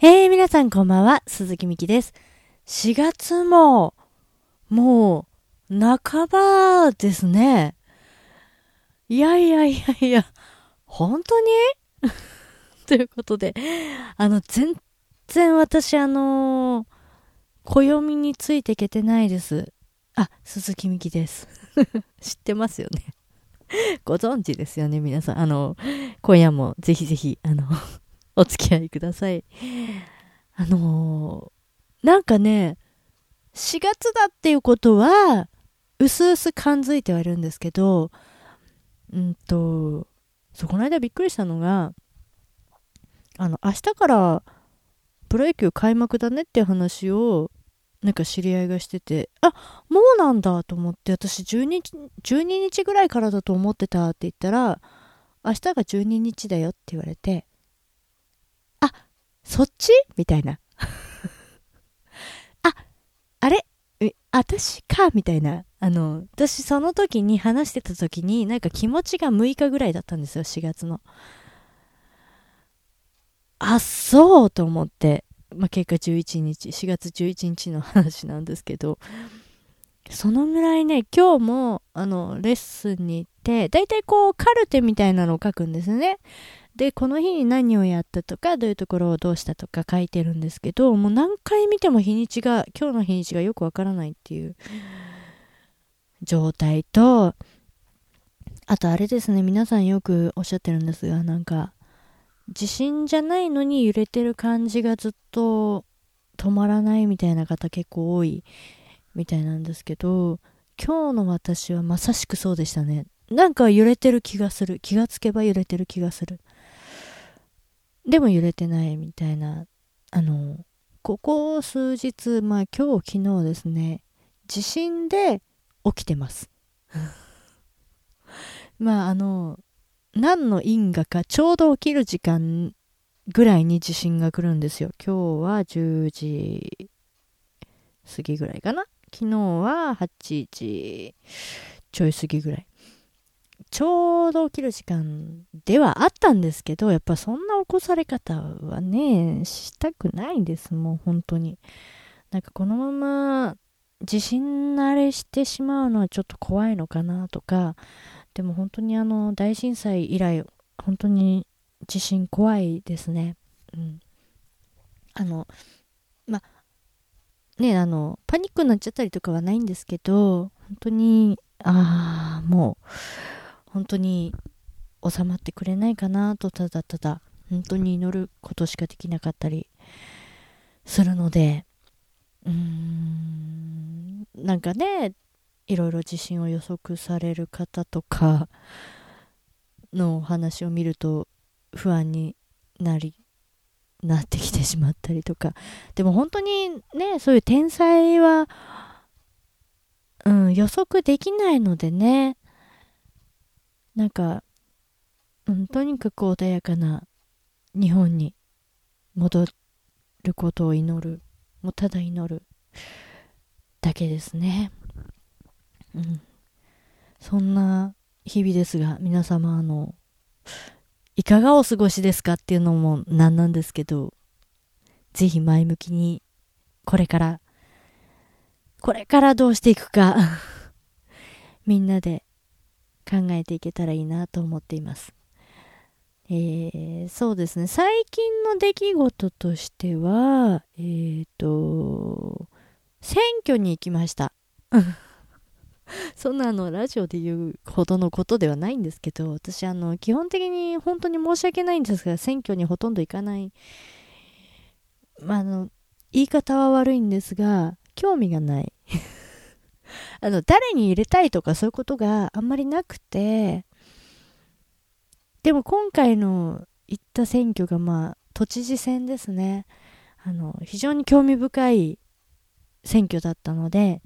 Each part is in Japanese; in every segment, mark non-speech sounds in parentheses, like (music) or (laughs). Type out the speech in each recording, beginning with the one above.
えー、皆さんこんばんは、鈴木みきです。4月も、もう、半ばですね。いやいやいやいや、本当に？(laughs) ということで、あの、全然私あのー、暦についていけてないです。あ、鈴木みきです。(laughs) 知ってますよね。ご存知ですよね、皆さん。あの、今夜もぜひぜひ、あの、お付き合いください。あのー、なんかね、4月だっていうことは、うすうす感づいてはいるんですけど、うんと、そこの間びっくりしたのが、あの、明日からプロ野球開幕だねっていう話を、なんか知り合いがしてて、あ、もうなんだと思って、私12日、12日ぐらいからだと思ってたって言ったら、明日が12日だよって言われて、そっち？みたいな。(laughs) あ、あれ？私か？みたいな。あの、私その時に話してた時に、なんか気持ちが6日ぐらいだったんですよ、4月の。あ、そうと思って。まあ、結果11日、4月11日の話なんですけど、そのぐらいね、今日も、あの、レッスンに行って、だいたいこう、カルテみたいなのを書くんですね。で、この日に何をやったとか、どういうところをどうしたとか書いてるんですけど、もう何回見ても日にちが、今日の日にちがよくわからないっていう状態と、あとあれですね、皆さんよくおっしゃってるんですが、なんか、地震じゃないのに揺れてる感じがずっと止まらないみたいな方結構多いみたいなんですけど、今日の私はまさしくそうでしたね。なんか揺れてる気がする。気がつけば揺れてる気がする。でも揺れてないみたいな、あの、ここ数日、まあ今日、昨日ですね、地震で起きてます。(laughs) まああの、何の因果かちょうど起きる時間ぐらいに地震が来るんですよ。今日は10時過ぎぐらいかな。昨日は8時ちょい過ぎぐらい。ちょうど起きる時間ではあったんですけど、やっぱそんな起こされ方はね、したくないです、もう本当に。なんかこのまま地震慣れしてしまうのはちょっと怖いのかなとか、でも本当にあの大震災以来、本当に地震怖いですね。うん。あの、ま、ね、あの、パニックになっちゃったりとかはないんですけど、本当に、ああ、もう、本当に収まってくれないかなとただただ本当に祈ることしかできなかったりするのでうーんなんかねいろいろ地震を予測される方とかのお話を見ると不安になりなってきてしまったりとか。でも本当にねそういう天才は、うん、予測できないのでねなんか、うん、とにかく穏やかな日本に戻ることを祈る。もうただ祈るだけですね。うん。そんな日々ですが、皆様、あの、いかがお過ごしですかっていうのもなんなんですけど、ぜひ前向きに、これから、これからどうしていくか (laughs) みんなで考えていけたらいいなと思っています。えー、そうですね。最近の出来事としては、えっ、ー、と、選挙に行きました。(laughs) そんなあの、ラジオで言うほどのことではないんですけど、私あの、基本的に本当に申し訳ないんですが、選挙にほとんど行かない。まあ、あの、言い方は悪いんですが、興味がない。(laughs) あの、誰に入れたいとかそういうことがあんまりなくて、でも今回の行った選挙がまあ、都知事選ですね。あの、非常に興味深い選挙だったので、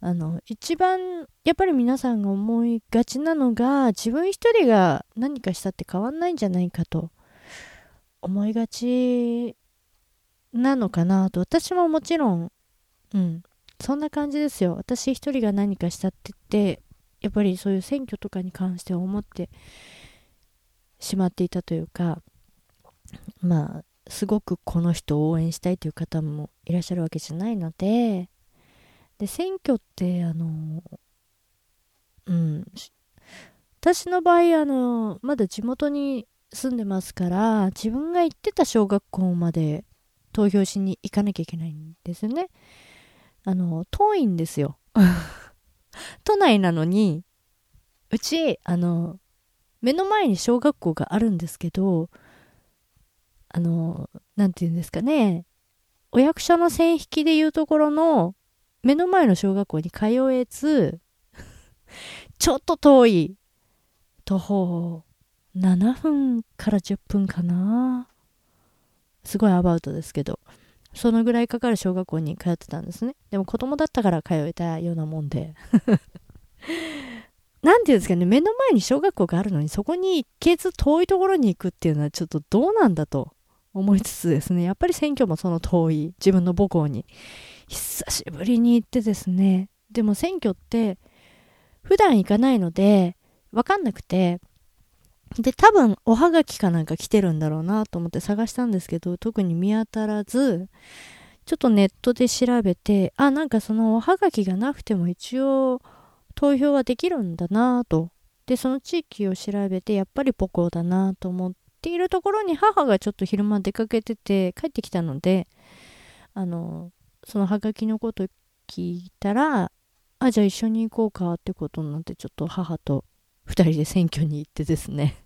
あの、一番、やっぱり皆さんが思いがちなのが、自分一人が何かしたって変わんないんじゃないかと思いがちなのかなと、私ももちろん、うん、そんな感じですよ。私一人が何かしたって言って、やっぱりそういう選挙とかに関しては思ってしまっていたというか、まあ、すごくこの人を応援したいという方もいらっしゃるわけじゃないのでで選挙ってあのうん私の場合あのまだ地元に住んでますから自分が行ってた小学校まで投票しに行かなきゃいけないんですよねあの遠いんですよ。(laughs) 都内なのにうちあの目の前に小学校があるんですけどあの何て言うんですかねお役所の線引きでいうところの目の前の小学校に通えず (laughs) ちょっと遠い徒歩7分から10分かな。すごいアバウトですけどそのぐらいかかる小学校に通ってたんですね。でも子供だったから通えたようなもんで。(laughs) なんていうんですかね。目の前に小学校があるのにそこに行けず遠いところに行くっていうのはちょっとどうなんだと思いつつですね。やっぱり選挙もその遠い。自分の母校に。久しぶりに行ってですね。でも選挙って普段行かないのでわかんなくてで、多分、おはがきかなんか来てるんだろうなと思って探したんですけど、特に見当たらず、ちょっとネットで調べて、あ、なんかそのおはがきがなくても一応投票はできるんだなと。で、その地域を調べて、やっぱり母校だなと思っているところに母がちょっと昼間出かけてて帰ってきたので、あの、そのはがきのこと聞いたら、あ、じゃあ一緒に行こうかってことになって、ちょっと母と2人で選挙に行ってですね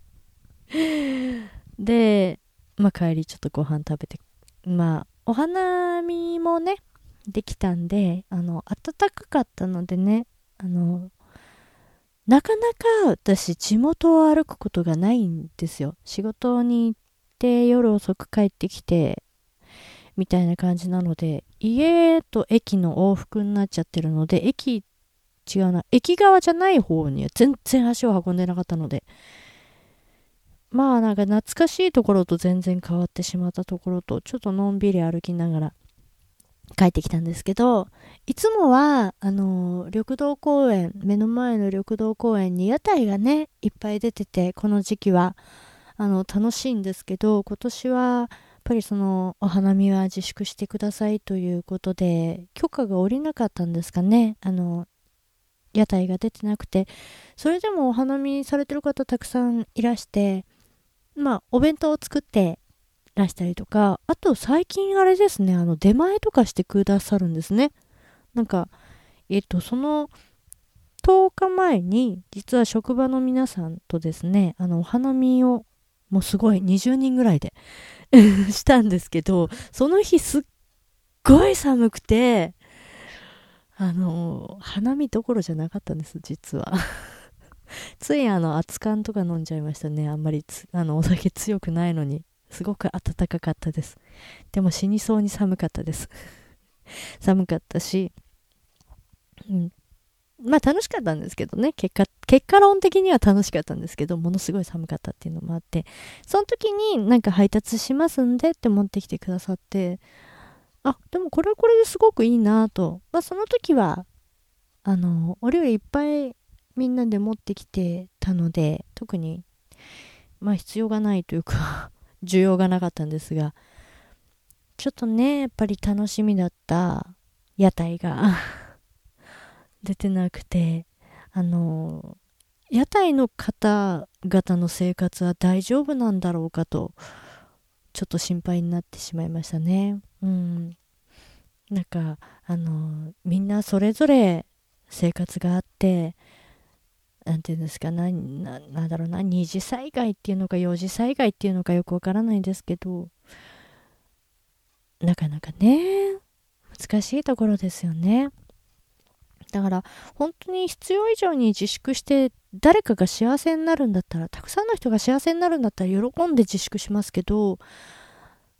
(laughs) で、まあ、帰りちょっとご飯食べてまあお花見もねできたんであの暖かかったのでねあのなかなか私地元を歩くことがないんですよ。仕事に行って夜遅く帰ってきてみたいな感じなので家と駅の往復になっちゃってるので駅違うな駅側じゃない方には全然足を運んでなかったのでまあなんか懐かしいところと全然変わってしまったところとちょっとのんびり歩きながら帰ってきたんですけどいつもはあの緑道公園目の前の緑道公園に屋台がねいっぱい出ててこの時期はあの楽しいんですけど今年はやっぱりそのお花見は自粛してくださいということで許可が下りなかったんですかね。あの屋台が出てなくて。それでもお花見されてる方たくさんいらしてまあ、お弁当を作ってらしたりとか、あと最近あれですね、あの、出前とかしてくださるんですね。なんか、えっと、その、10日前に、実は職場の皆さんとですね、あの、お花見を、もうすごい、20人ぐらいで (laughs) したんですけど、その日すっごい寒くて、あの、花見どころじゃなかったんです、実は。(laughs) ついあの、熱燗とか飲んじゃいましたね。あんまりあの、お酒強くないのに。すごく暖かかったです。でも死にそうに寒かったです。(laughs) 寒かったし、うん。まあ楽しかったんですけどね。結果、結果論的には楽しかったんですけど、ものすごい寒かったっていうのもあって、その時になんか配達しますんでって持ってきてくださって、あ、でもこれはこれですごくいいなと。まあその時は、あの、お料理いっぱいみんなで持ってきてたので特にまあ必要がないというか (laughs) 需要がなかったんですがちょっとねやっぱり楽しみだった屋台が (laughs) 出てなくてあの屋台の方々の生活は大丈夫なんだろうかとちょっと心配になってしまいましたね。うん。なんかあのみんなそれぞれ生活があってなんていうんですかな、な、んだろうな、二次災害っていうのか四次災害っていうのかよくわからないんですけど、なかなかね、難しいところですよね。だから、本当に必要以上に自粛して、誰かが幸せになるんだったら、たくさんの人が幸せになるんだったら喜んで自粛しますけど、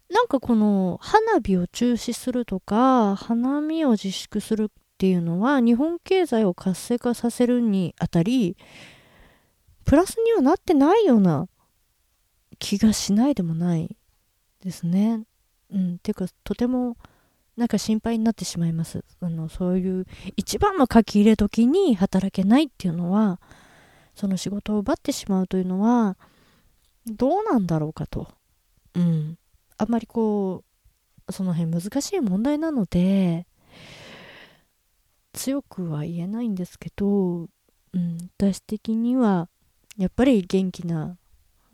なんかこの花火を中止するとか、花見を自粛するっていうのは日本経済を活性化させるにあたりプラスにはなってないような気がしないでもないですね。うん、ていうかとてもなんか心配になってしまいます。あのそういう一番の書き入れ時に働けないっていうのはその仕事を奪ってしまうというのはどうなんだろうかと。うん。あんまりこう、その辺難しい問題なので、強くは言えないんですけど、うん、私的には、やっぱり元気な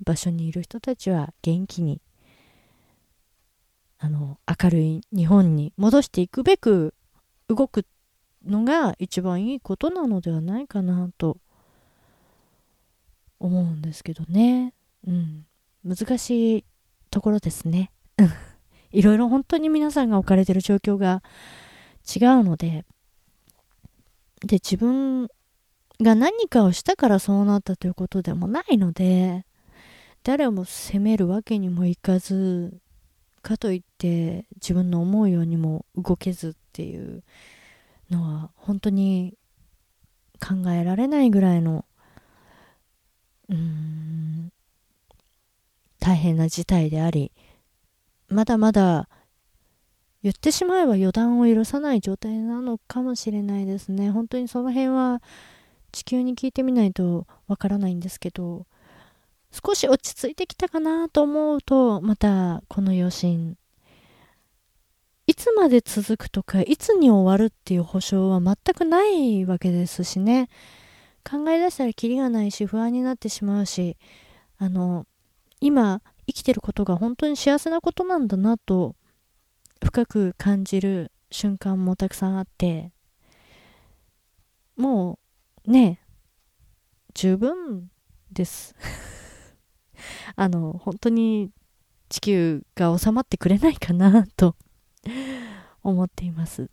場所にいる人たちは元気に、あの、明るい日本に戻していくべく動くのが一番いいことなのではないかなと思うんですけどね。うん。難しいところですね。(laughs) いろいろ本当に皆さんが置かれてる状況が違うので、で、自分が何かをしたからそうなったということでもないので、誰も責めるわけにもいかず、かといって自分の思うようにも動けずっていうのは本当に考えられないぐらいのうーん大変な事態でありまだまだ言ってしまえば予断を許さない状態なのかもしれないですね本当にその辺は地球に聞いてみないとわからないんですけど少し落ち着いてきたかなと思うとまたこの余震いつまで続くとか、いつに終わるっていう保証は全くないわけですしね。考え出したらキリがないし、不安になってしまうし、あの、今、生きてることが本当に幸せなことなんだなと、深く感じる瞬間もたくさんあって、もう、ね、十分です。(laughs) あの、本当に地球が収まってくれないかなと (laughs) 思っています。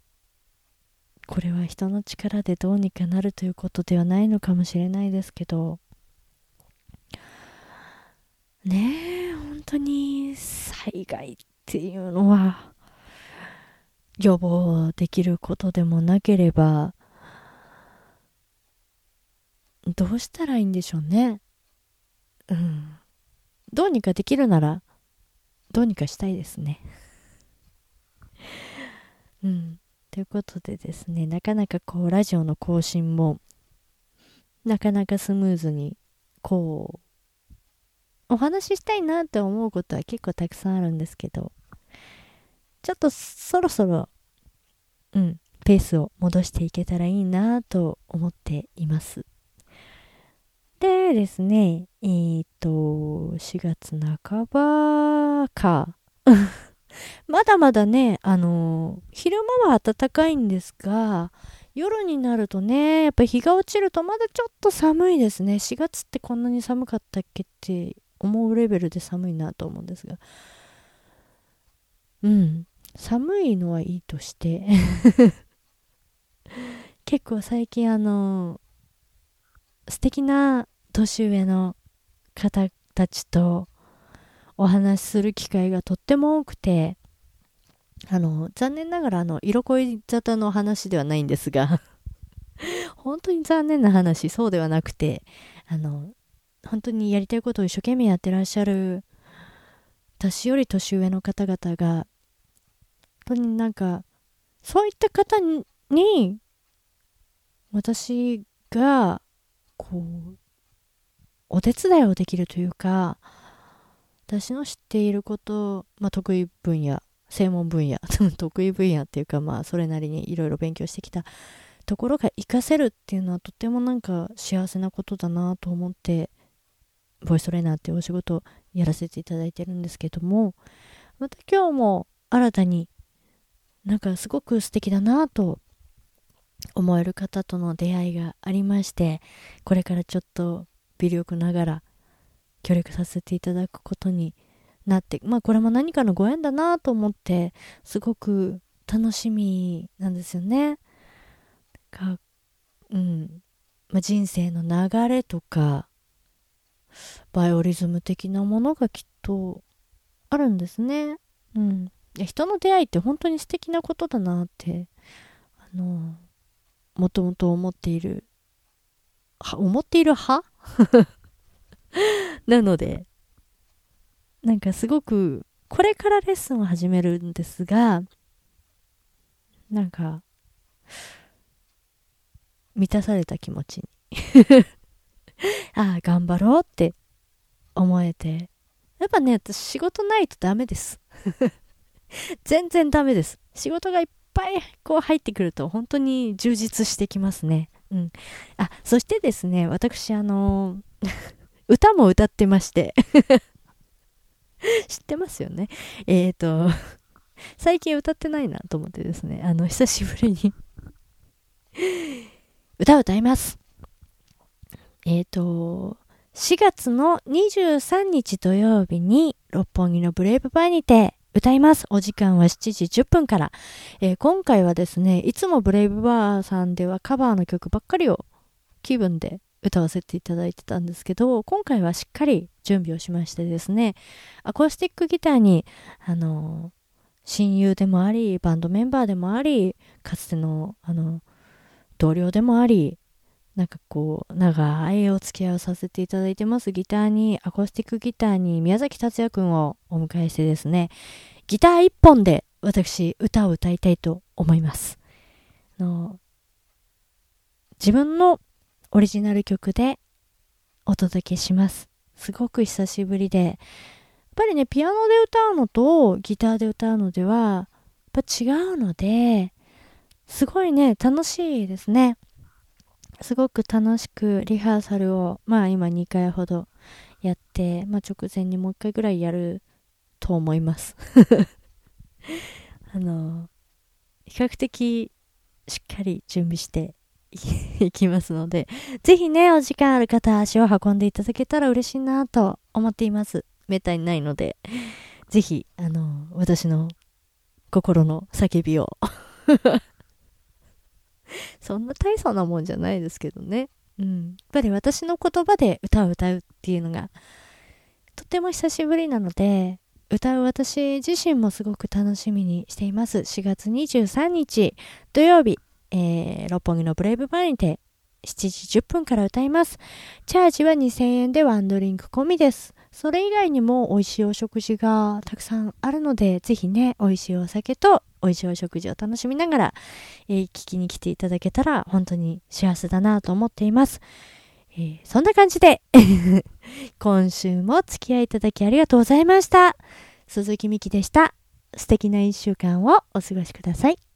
これは人の力でどうにかなるということではないのかもしれないですけど、ねえ、本当に災害っていうのは予防できることでもなければ、どうしたらいいんでしょうね。うん。どうにかできるなら、どうにかしたいですね。(laughs) うん。ということでですね、なかなかこう、ラジオの更新も、なかなかスムーズに、こう、お話ししたいなって思うことは結構たくさんあるんですけど、ちょっとそろそろ、うん、ペースを戻していけたらいいなと思っています。でですね、えっ、と、4月半ばか。(laughs) まだまだね、あの昼間は暖かいんですが、夜になるとね、やっぱ日が落ちるとまだちょっと寒いですね。4月ってこんなに寒かったっけって思うレベルで寒いなと思うんですが。うん。寒いのはいいとして (laughs) 結構最近あの素敵な年上の方たちとお話しする機会がとっても多くて、あの、残念ながらあの、色恋沙汰の話ではないんですが (laughs) 本当に残念な話、そうではなくて、あの、本当にやりたいことを一生懸命やってらっしゃる、私より年上の方々が、本当になんか、そういった方に、私が、こう、お手伝いをできるというか、私の知っていること、まあ、得意分野、専門分野、(laughs) 得意分野っていうか、まあ、それなりにいろいろ勉強してきたところが活かせるっていうのはとてもなんか幸せなことだなと思って、ボイストレーナーっていうお仕事やらせていただいてるんですけども、また今日も新たになんかすごく素敵だなと思える方との出会いがありまして、これからちょっと微力ながら協力させていただくことになって、まあこれも何かのご縁だなと思って、すごく楽しみなんですよね。か、うん。まあ、人生の流れとか、バイオリズム的なものがきっとあるんですね。うん。いや人の出会いって本当に素敵なことだなって、あの、もともと思っている、思っている派？(laughs) なので、なんかすごく、これからレッスンを始めるんですが、なんか、満たされた気持ちにああ、頑張ろうって思えて。やっぱね、私仕事ないとダメです (laughs) 全然ダメです。仕事がいっぱいこう入ってくると本当に充実してきますね。うん。あ、そしてですね、私あの (laughs) 歌も歌ってまして (laughs) 知ってますよね？えっ、ー、と、最近歌ってないなと思ってですね、あの、久しぶりに歌を歌います。えっ、ー、と、4月の23日土曜日に六本木のブレイブバーにて歌います。お時間は7時10分から。えー、今回はですね、いつもブレイブバーさんではカバーの曲ばっかりを気分で歌わせていただいてたんですけど、今回はしっかり準備をしましてですね、アコースティックギターに、あの、親友でもあり、バンドメンバーでもあり、かつての、あの、同僚でもあり、なんかこう、長いお付き合いをさせていただいてます。ギターに、アコースティックギターに宮崎達也くんをお迎えしてですね、ギター一本で私、歌を歌いたいと思います。の自分のオリジナル曲でお届けします。すごく久しぶりで、やっぱりね、ピアノで歌うのとギターで歌うのでは、やっぱ違うので、すごいね、楽しいですね。すごく楽しくリハーサルを、まあ今2回ほどやって、まあ直前にもう1回ぐらいやると思います。(laughs) あの、比較的しっかり準備して (laughs) いきますので、ぜひね、お時間ある方、足を運んでいただけたら嬉しいなと思っています。めったにないので、ぜひ、あの、私の心の叫びを (laughs) (laughs) そんな大層なもんじゃないですけどね。うん。やっぱり私の言葉で歌を歌うっていうのが、とても久しぶりなので、歌う私自身もすごく楽しみにしています。4月23日土曜日、えー、六本木のブレイブバーにて7時10分から歌います。チャージは2000円でワンドリンク込みです。それ以外にも美味しいお食事がたくさんあるので、ぜひね、美味しいお酒と美味しいお食事を楽しみながら、えー、聞きに来ていただけたら本当に幸せだなと思っています。えー、そんな感じで (laughs) 今週も付き合いいただきありがとうございました。鈴木美希でした。素敵な一週間をお過ごしください。